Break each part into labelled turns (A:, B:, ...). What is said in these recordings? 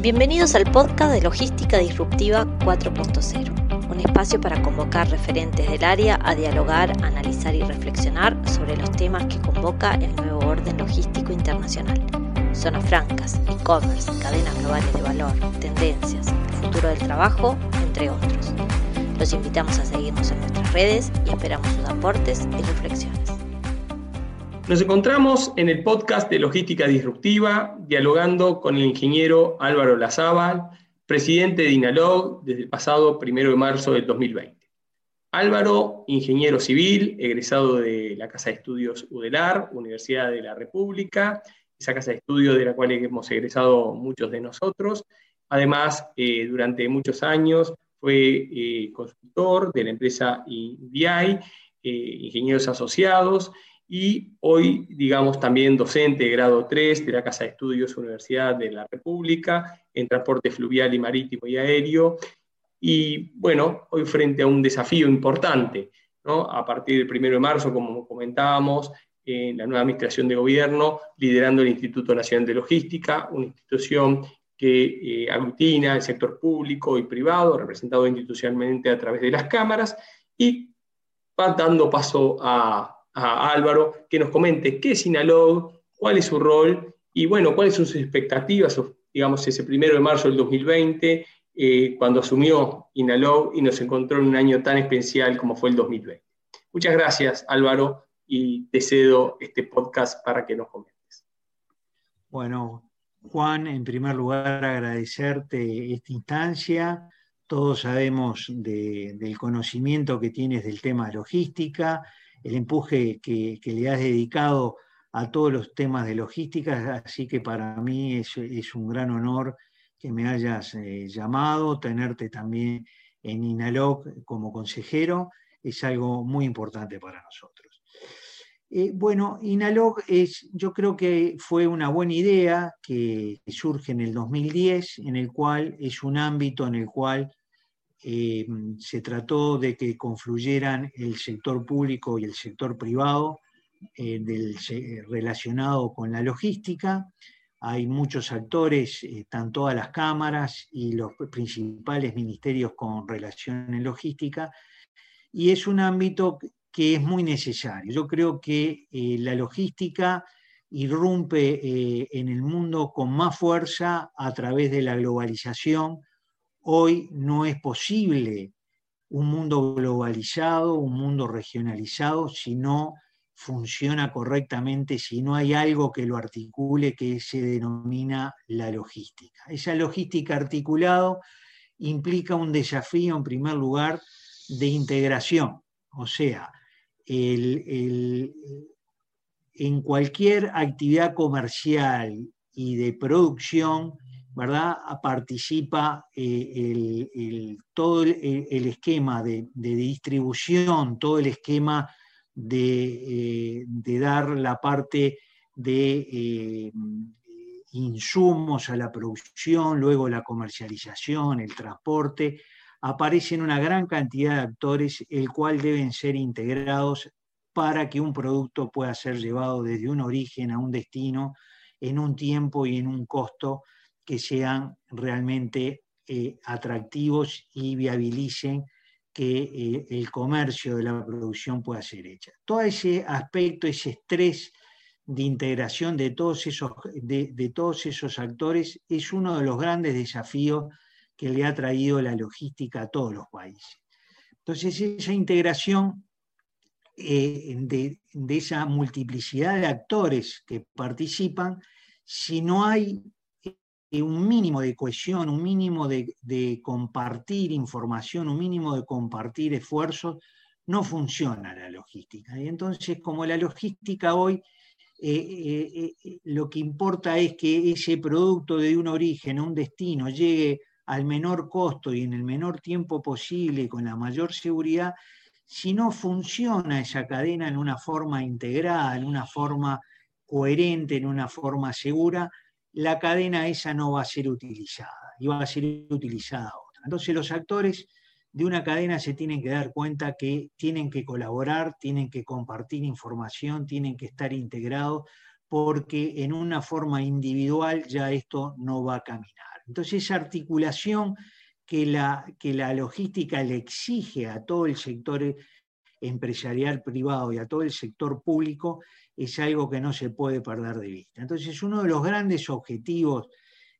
A: Bienvenidos al podcast de Logística Disruptiva 4.0, un espacio para convocar referentes del área a dialogar, analizar y reflexionar sobre los temas que convoca el nuevo orden logístico internacional. Zonas francas, e-commerce, cadenas globales de valor, tendencias, el futuro del trabajo, entre otros. Los invitamos a seguirnos en nuestras redes y esperamos sus aportes y reflexiones.
B: Nos encontramos en el podcast de Logística Disruptiva, dialogando con el ingeniero Álvaro Lazábal, presidente de INALOG desde el pasado 1 de marzo del 2020. Álvaro, ingeniero civil, egresado de la Casa de Estudios UDELAR, Universidad de la República, esa casa de estudios de la cual hemos egresado muchos de nosotros. Además, eh, durante muchos años fue eh, consultor de la empresa IBI, eh, Ingenieros Asociados, y hoy, digamos, también docente grado 3 de la Casa de Estudios Universidad de la República en transporte fluvial y marítimo y aéreo. Y bueno, hoy frente a un desafío importante, ¿no? A partir del 1 de marzo, como comentábamos, en la nueva administración de gobierno, liderando el Instituto Nacional de Logística, una institución que eh, aglutina el sector público y privado, representado institucionalmente a través de las cámaras, y va dando paso a a Álvaro que nos comente qué es Inalog, cuál es su rol y bueno, cuáles son sus expectativas, digamos, ese primero de marzo del 2020, eh, cuando asumió Inalog y nos encontró en un año tan especial como fue el 2020. Muchas gracias, Álvaro, y te cedo este podcast para que nos comentes.
C: Bueno, Juan, en primer lugar agradecerte esta instancia. Todos sabemos del conocimiento que tienes del tema logística el empuje que, le has dedicado a todos los temas de logística, así que para mí es, un gran honor que me hayas eh, llamado, tenerte también en INALOC como consejero, es algo muy importante para nosotros. Eh, bueno, INALOC es, yo creo que fue una buena idea que surge en el 2010, en el cual es un ámbito en el cual eh, se trató de que confluyeran el sector público y el sector privado eh, relacionado con la logística. Hay muchos actores, eh, están todas las cámaras y los principales ministerios con relación en logística, y es un ámbito que es muy necesario. Yo creo que la logística irrumpe en el mundo con más fuerza a través de la globalización, Hoy no es posible un mundo globalizado, un mundo regionalizado, si no funciona correctamente, si no hay algo que lo articule que se denomina la logística. Esa logística articulado implica un desafío, en primer lugar, de integración, o sea, en cualquier actividad comercial y de producción, ¿verdad? participa eh, todo el, esquema de, distribución, todo el esquema de, eh, dar la parte de eh, insumos a la producción, luego la comercialización, el transporte, aparecen una gran cantidad de actores, el cual deben ser integrados para que un producto pueda ser llevado desde un origen a un destino en un tiempo y en un costo que sean realmente eh, atractivos y viabilicen que eh, el comercio de la producción pueda ser hecha. Todo ese aspecto, ese estrés de integración de todos esos, de, todos esos actores es uno de los grandes desafíos que le ha traído la logística a todos los países. Entonces, esa integración eh, de, de, esa multiplicidad de actores que participan, si no hay un mínimo de cohesión, un mínimo de, compartir información, un mínimo de compartir esfuerzos, no funciona la logística. Y entonces, como la logística hoy, eh, eh, eh, lo que importa es que ese producto de un origen un destino llegue al menor costo y en el menor tiempo posible, con la mayor seguridad, si no funciona esa cadena en una forma integrada, en una forma coherente, en una forma segura, la cadena esa no va a ser utilizada y va a ser utilizada otra. Entonces los actores de una cadena se tienen que dar cuenta que tienen que colaborar, tienen que compartir información, tienen que estar integrados, porque en una forma individual ya esto no va a caminar. Entonces esa articulación que la, que la logística le exige a todo el sector empresarial privado y a todo el sector público es algo que no se puede perder de vista. Entonces, uno de los grandes objetivos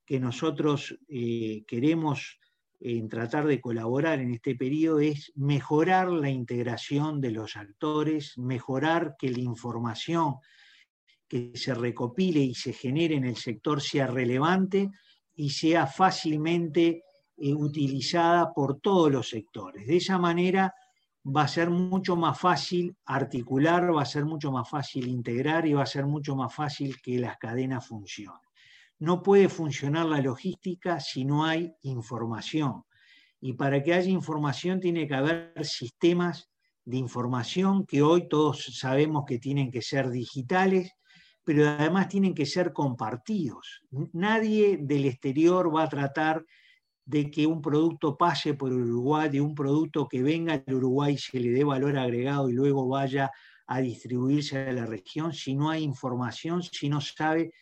C: que nosotros eh, queremos en tratar de colaborar en este periodo es mejorar la integración de los actores, mejorar que la información que se recopile y se genere en el sector sea relevante y sea fácilmente eh, utilizada por todos los sectores. De esa manera va a ser mucho más fácil articular, va a ser mucho más fácil integrar y va a ser mucho más fácil que las cadenas funcionen. No puede funcionar la logística si no hay información. Y para que haya información tiene que haber sistemas de información que hoy todos sabemos que tienen que ser digitales, pero además tienen que ser compartidos. Nadie del exterior va a tratar de que un producto pase por Uruguay, de un producto que venga al Uruguay se le dé valor agregado y luego vaya a distribuirse a la región, si no hay información, si no sabe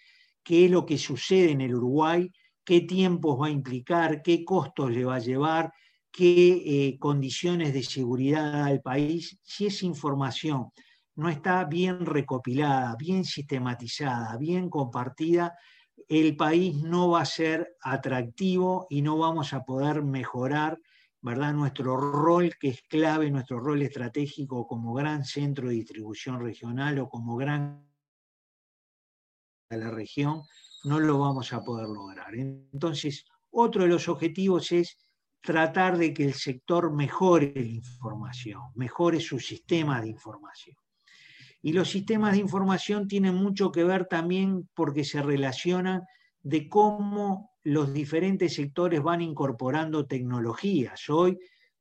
C: qué es lo que sucede en el Uruguay, qué tiempos va a implicar, qué costos le va a llevar, qué eh, condiciones de seguridad da al país. Si esa información no está bien recopilada, bien sistematizada, bien compartida, el país no va a ser atractivo y no vamos a poder mejorar ¿verdad? nuestro rol, que es clave, nuestro rol estratégico como gran centro de distribución regional o como gran a la región, no lo vamos a poder lograr. Entonces, otro de los objetivos es tratar de que el sector mejore la información, mejore su sistema de información. Y los sistemas de información tienen mucho que ver también porque se relacionan de cómo los diferentes sectores van incorporando tecnologías. Hoy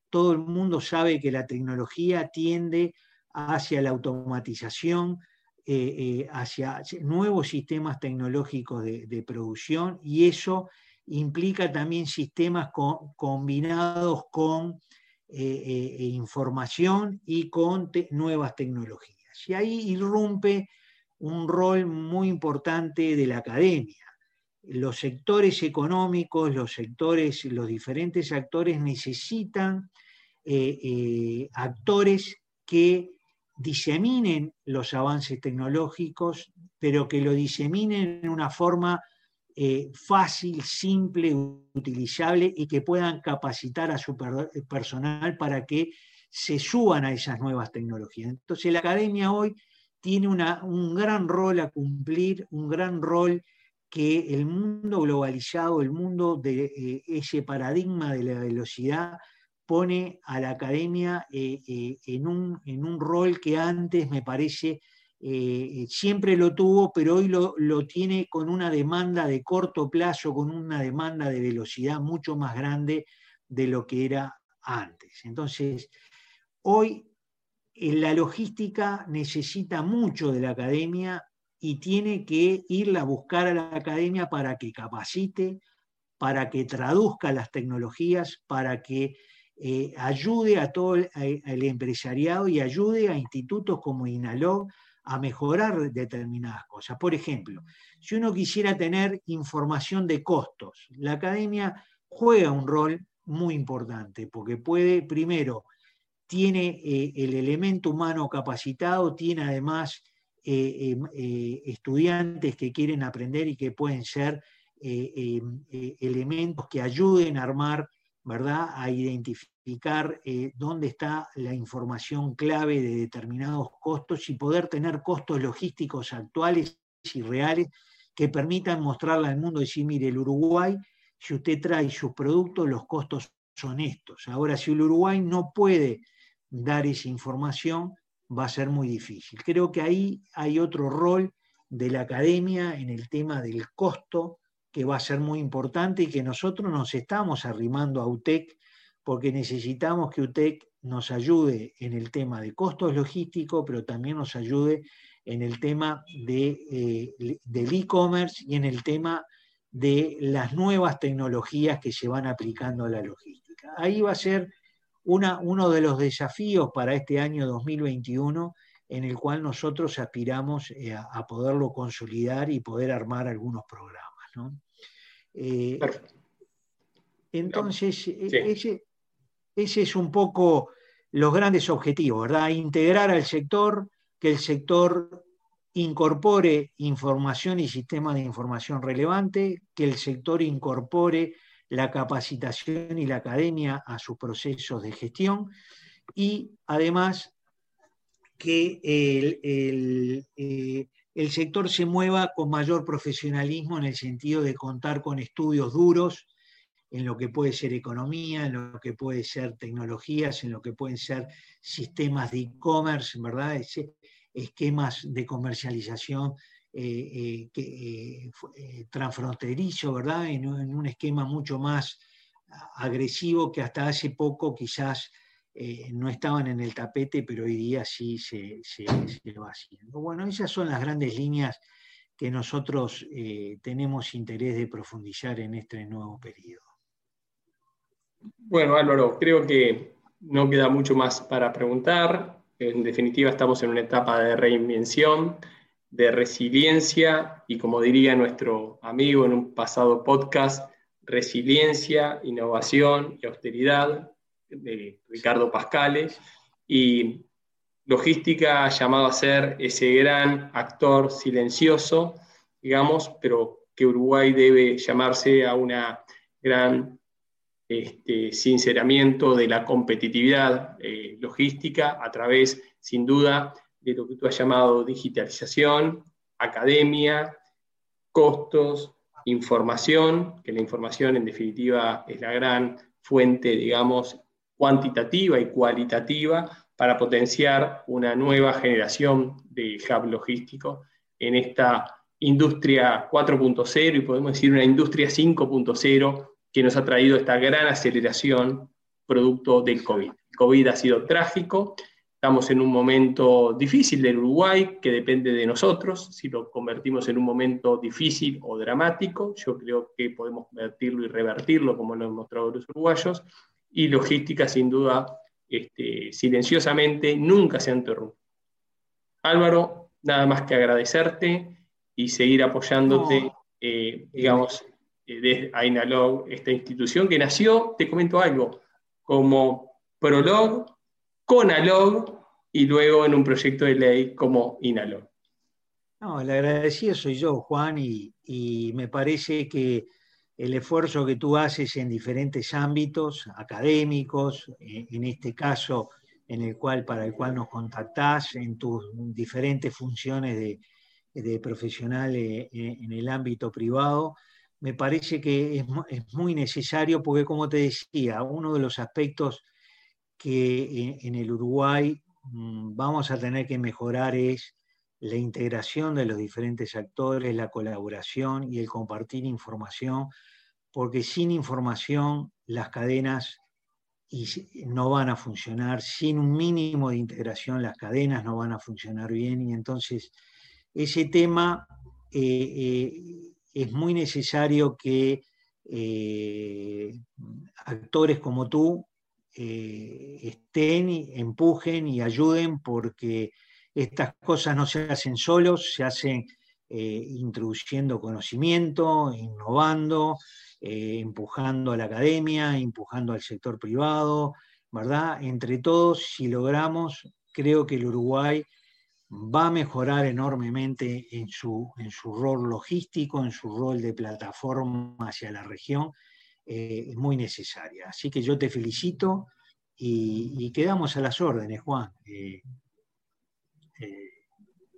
C: todo el mundo sabe que la tecnología tiende hacia la automatización, eh, eh, hacia nuevos sistemas tecnológicos de, producción y eso implica también sistemas combinados con eh, información y con nuevas tecnologías. Y ahí irrumpe un rol muy importante de la academia. Los sectores económicos, los sectores, los diferentes actores necesitan actores que diseminen los avances tecnológicos, pero que lo diseminen en una forma eh, fácil, simple, utilizable y que puedan capacitar a su personal para que se suban a esas nuevas tecnologías. Entonces la academia hoy tiene un gran rol a cumplir, un gran rol que el mundo globalizado, el mundo de eh, ese paradigma de la velocidad, pone a la academia eh, eh, en, un, en, un, rol que antes me parece siempre lo tuvo, pero hoy lo, lo, tiene con una demanda de corto plazo, con una demanda de velocidad mucho más grande de lo que era antes. Entonces, hoy la logística necesita mucho de la academia y tiene que irla a buscar a la academia para que capacite, para que traduzca las tecnologías, para que eh, ayude a todo el, empresariado y ayude a institutos como INALOG a mejorar determinadas cosas. Por ejemplo, si uno quisiera tener información de costos, la academia juega un rol muy importante porque puede, primero, tiene eh, el elemento humano capacitado, tiene además eh, em, estudiantes que quieren aprender y que pueden ser em, elementos que ayuden a armar ¿verdad? a identificar eh, dónde está la información clave de determinados costos y poder tener costos logísticos actuales y reales que permitan mostrarle al mundo y decir, mire, el Uruguay, si usted trae sus productos, los costos son estos. Ahora, si el Uruguay no puede dar esa información, va a ser muy difícil. Creo que ahí hay otro rol de la academia en el tema del costo que va a ser muy importante y que nosotros nos estamos arrimando a UTEC porque necesitamos que UTEC nos ayude en el tema de costos logísticos, pero también nos ayude en el tema de, eh, del e-commerce y en el tema de las nuevas tecnologías que se van aplicando a la logística. Ahí va a ser una, uno de los desafíos para este año 2021 en el cual nosotros aspiramos eh, a, a poderlo consolidar y poder armar algunos programas. ¿no? Eh, Entonces, e, ese, ese es un poco los grandes objetivos, ¿verdad? Integrar al sector, que el sector incorpore información y sistemas de información relevante, que el sector incorpore la capacitación y la academia a sus procesos de gestión y además que el, eh, el, sector se mueva con mayor profesionalismo en el sentido de contar con estudios duros en lo que puede ser economía, en lo que puede ser tecnologías, en lo que pueden ser sistemas de e-commerce, ¿verdad? esquemas de comercialización eh, eh, transfronterizo, ¿verdad? En, un esquema mucho más agresivo que hasta hace poco quizás eh, no estaban en el tapete, pero hoy día sí se, se, va haciendo. Bueno, esas son las grandes líneas que nosotros eh, tenemos interés de profundizar en este nuevo periodo.
B: Bueno, Álvaro, creo que no queda mucho más para preguntar. En definitiva, estamos en una etapa de reinvención, de resiliencia y, como diría nuestro amigo en un pasado podcast, resiliencia, innovación y austeridad de Ricardo Pascale, y logística llamado a ser ese gran actor silencioso, digamos, pero que Uruguay debe llamarse a una gran este, sinceramiento de la competitividad eh, logística a través, sin duda, de lo que tú has llamado digitalización, academia, costos, información, que la información en definitiva es la gran fuente, digamos, cuantitativa y cualitativa para potenciar una nueva generación de hub logístico en esta industria 4.0 y podemos decir una industria 5.0 que nos ha traído esta gran aceleración producto del COVID. El COVID ha sido trágico, estamos en un momento difícil del Uruguay que depende de nosotros, si lo convertimos en un momento difícil o dramático, yo creo que podemos convertirlo y revertirlo como lo han mostrado los uruguayos, y logística, sin duda, este, silenciosamente, nunca se ha interrumpido. Álvaro, nada más que agradecerte y seguir apoyándote, eh, digamos, eh, desde Ainalog, esta institución que nació, te comento algo, como Prolog, Conalog y luego en un proyecto de ley como Inalog.
C: No, el agradecido soy yo, Juan, y me parece que el esfuerzo que tú haces en diferentes ámbitos académicos, eh, en este caso en el cual, para el cual nos contactás, en tus diferentes funciones de, profesional eh, eh, en el ámbito privado, me parece que es, muy necesario porque, como te decía, uno de los aspectos que en el Uruguay vamos a tener que mejorar es la integración de los diferentes actores, la colaboración y el compartir información, porque sin información las cadenas no van a funcionar, sin un mínimo de integración las cadenas no van a funcionar bien y entonces ese tema eh, eh, es muy necesario que eh, actores como tú estén, empujen y ayuden porque estas cosas no se hacen solos, se hacen eh, introduciendo conocimiento, innovando, eh, empujando a la academia, empujando al sector privado, ¿verdad? Entre todos, si logramos, creo que el Uruguay va a mejorar enormemente en su, en su rol logístico, en su rol de plataforma hacia la región, eh, muy necesaria. Así que yo te felicito y, quedamos a las órdenes, Juan.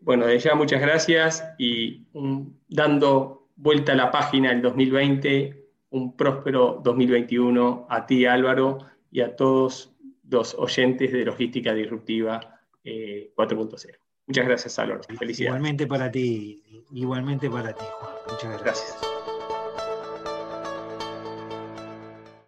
B: Bueno, de ya muchas gracias y dando vuelta a la página del 2020, un próspero 2021 a ti Álvaro y a todos los oyentes de Logística Disruptiva 4.0. Eh, muchas gracias Álvaro,
C: felicidades. Igualmente para ti, igualmente para ti Juan, muchas gracias. gracias.